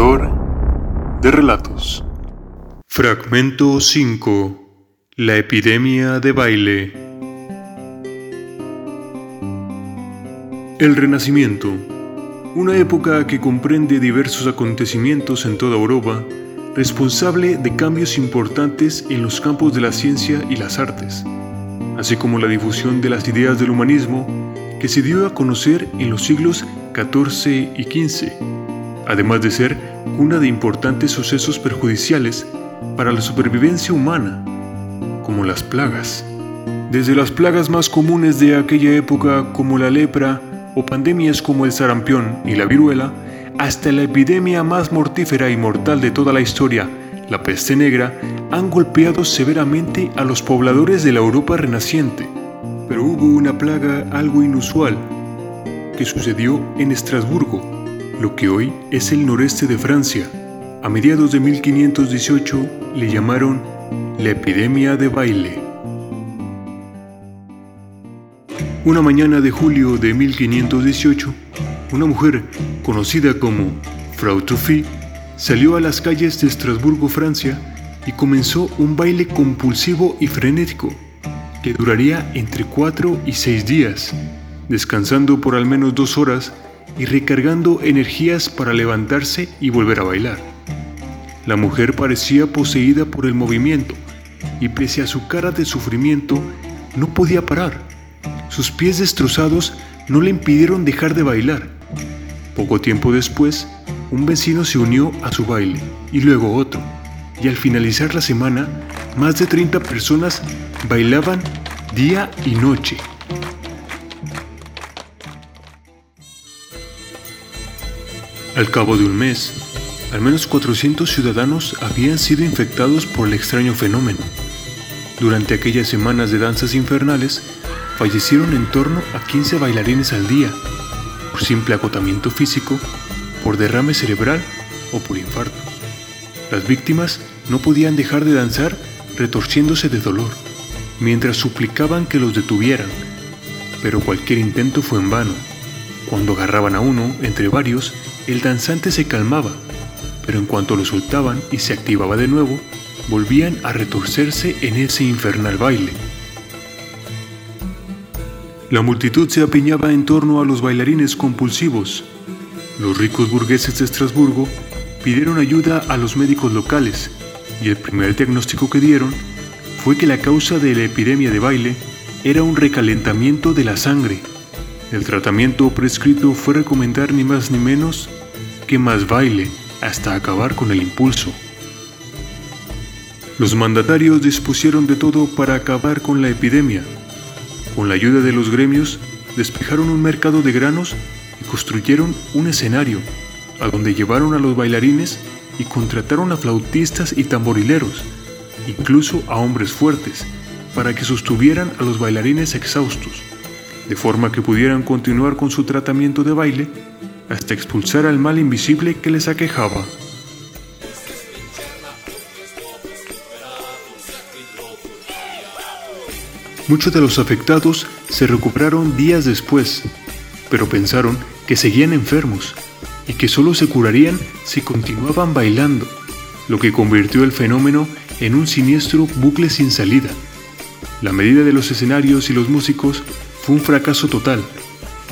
De relatos. Fragmento 5. La epidemia de baile. El Renacimiento. Una época que comprende diversos acontecimientos en toda Europa, responsable de cambios importantes en los campos de la ciencia y las artes, así como la difusión de las ideas del humanismo que se dio a conocer en los siglos XIV y XV, además de ser una de importantes sucesos perjudiciales para la supervivencia humana, como las plagas. Desde las plagas más comunes de aquella época como la lepra o pandemias como el sarampión y la viruela, hasta la epidemia más mortífera y mortal de toda la historia, la peste negra, han golpeado severamente a los pobladores de la Europa renaciente. Pero hubo una plaga algo inusual que sucedió en Estrasburgo, lo que hoy es el noreste de Francia. A mediados de 1518 le llamaron la epidemia de baile. Una mañana de julio de 1518, una mujer conocida como Frau Tuffy salió a las calles de Estrasburgo, Francia, y comenzó un baile compulsivo y frenético que duraría entre cuatro y seis días descansando por al menos dos horas y recargando energías para levantarse y volver a bailar. La mujer parecía poseída por el movimiento y pese a su cara de sufrimiento no podía parar. Sus pies destrozados no le impidieron dejar de bailar. Poco tiempo después, un vecino se unió a su baile y luego otro, y al finalizar la semana, más de 30 personas bailaban día y noche. Al cabo de un mes, al menos 400 ciudadanos habían sido infectados por el extraño fenómeno. Durante aquellas semanas de danzas infernales, fallecieron en torno a 15 bailarines al día, por simple agotamiento físico, por derrame cerebral o por infarto. Las víctimas no podían dejar de danzar retorciéndose de dolor, mientras suplicaban que los detuvieran, pero cualquier intento fue en vano. Cuando agarraban a uno, entre varios, el danzante se calmaba, pero en cuanto lo soltaban y se activaba de nuevo, volvían a retorcerse en ese infernal baile. La multitud se apiñaba en torno a los bailarines compulsivos. Los ricos burgueses de Estrasburgo pidieron ayuda a los médicos locales y el primer diagnóstico que dieron fue que la causa de la epidemia de baile era un recalentamiento de la sangre el tratamiento prescrito fue recomendar ni más ni menos que más baile hasta acabar con el impulso. Los mandatarios dispusieron de todo para acabar con la epidemia. Con la ayuda de los gremios, despejaron un mercado de granos y construyeron un escenario, a donde llevaron a los bailarines y contrataron a flautistas y tamborileros, incluso a hombres fuertes, para que sostuvieran a los bailarines exhaustos de forma que pudieran continuar con su tratamiento de baile hasta expulsar al mal invisible que les aquejaba. Muchos de los afectados se recuperaron días después, pero pensaron que seguían enfermos y que solo se curarían si continuaban bailando, lo que convirtió el fenómeno en un siniestro bucle sin salida. La medida de los escenarios y los músicos un fracaso total.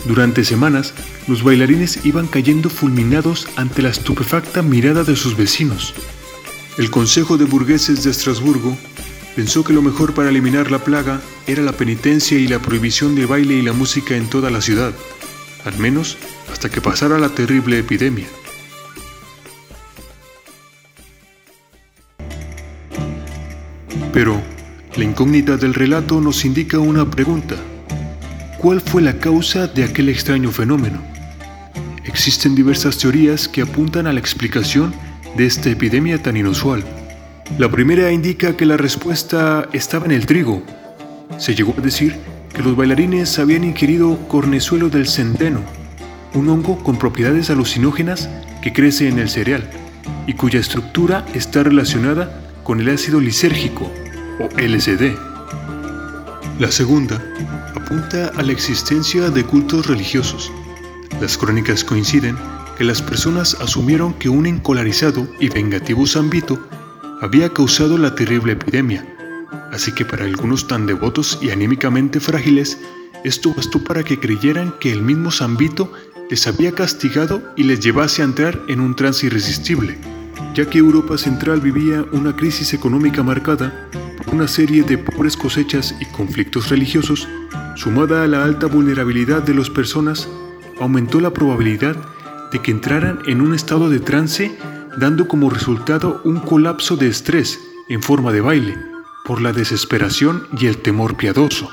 Durante semanas, los bailarines iban cayendo fulminados ante la estupefacta mirada de sus vecinos. El Consejo de Burgueses de Estrasburgo pensó que lo mejor para eliminar la plaga era la penitencia y la prohibición de baile y la música en toda la ciudad, al menos hasta que pasara la terrible epidemia. Pero la incógnita del relato nos indica una pregunta cuál fue la causa de aquel extraño fenómeno. Existen diversas teorías que apuntan a la explicación de esta epidemia tan inusual. La primera indica que la respuesta estaba en el trigo. Se llegó a decir que los bailarines habían ingerido cornezuelo del centeno, un hongo con propiedades alucinógenas que crece en el cereal y cuya estructura está relacionada con el ácido lisérgico o LSD. La segunda apunta a la existencia de cultos religiosos. Las crónicas coinciden que las personas asumieron que un encolarizado y vengativo Zambito había causado la terrible epidemia, así que para algunos tan devotos y anímicamente frágiles, esto bastó para que creyeran que el mismo Zambito les había castigado y les llevase a entrar en un trance irresistible, ya que Europa Central vivía una crisis económica marcada una serie de pobres cosechas y conflictos religiosos, sumada a la alta vulnerabilidad de las personas, aumentó la probabilidad de que entraran en un estado de trance dando como resultado un colapso de estrés en forma de baile, por la desesperación y el temor piadoso.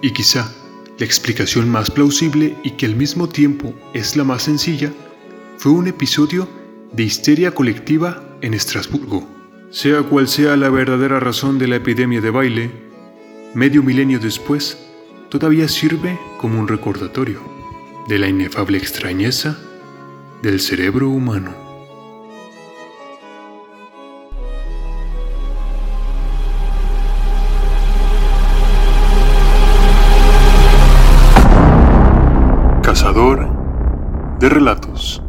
Y quizá la explicación más plausible y que al mismo tiempo es la más sencilla fue un episodio de histeria colectiva en Estrasburgo. Sea cual sea la verdadera razón de la epidemia de baile, medio milenio después, todavía sirve como un recordatorio de la inefable extrañeza del cerebro humano. Cazador de relatos.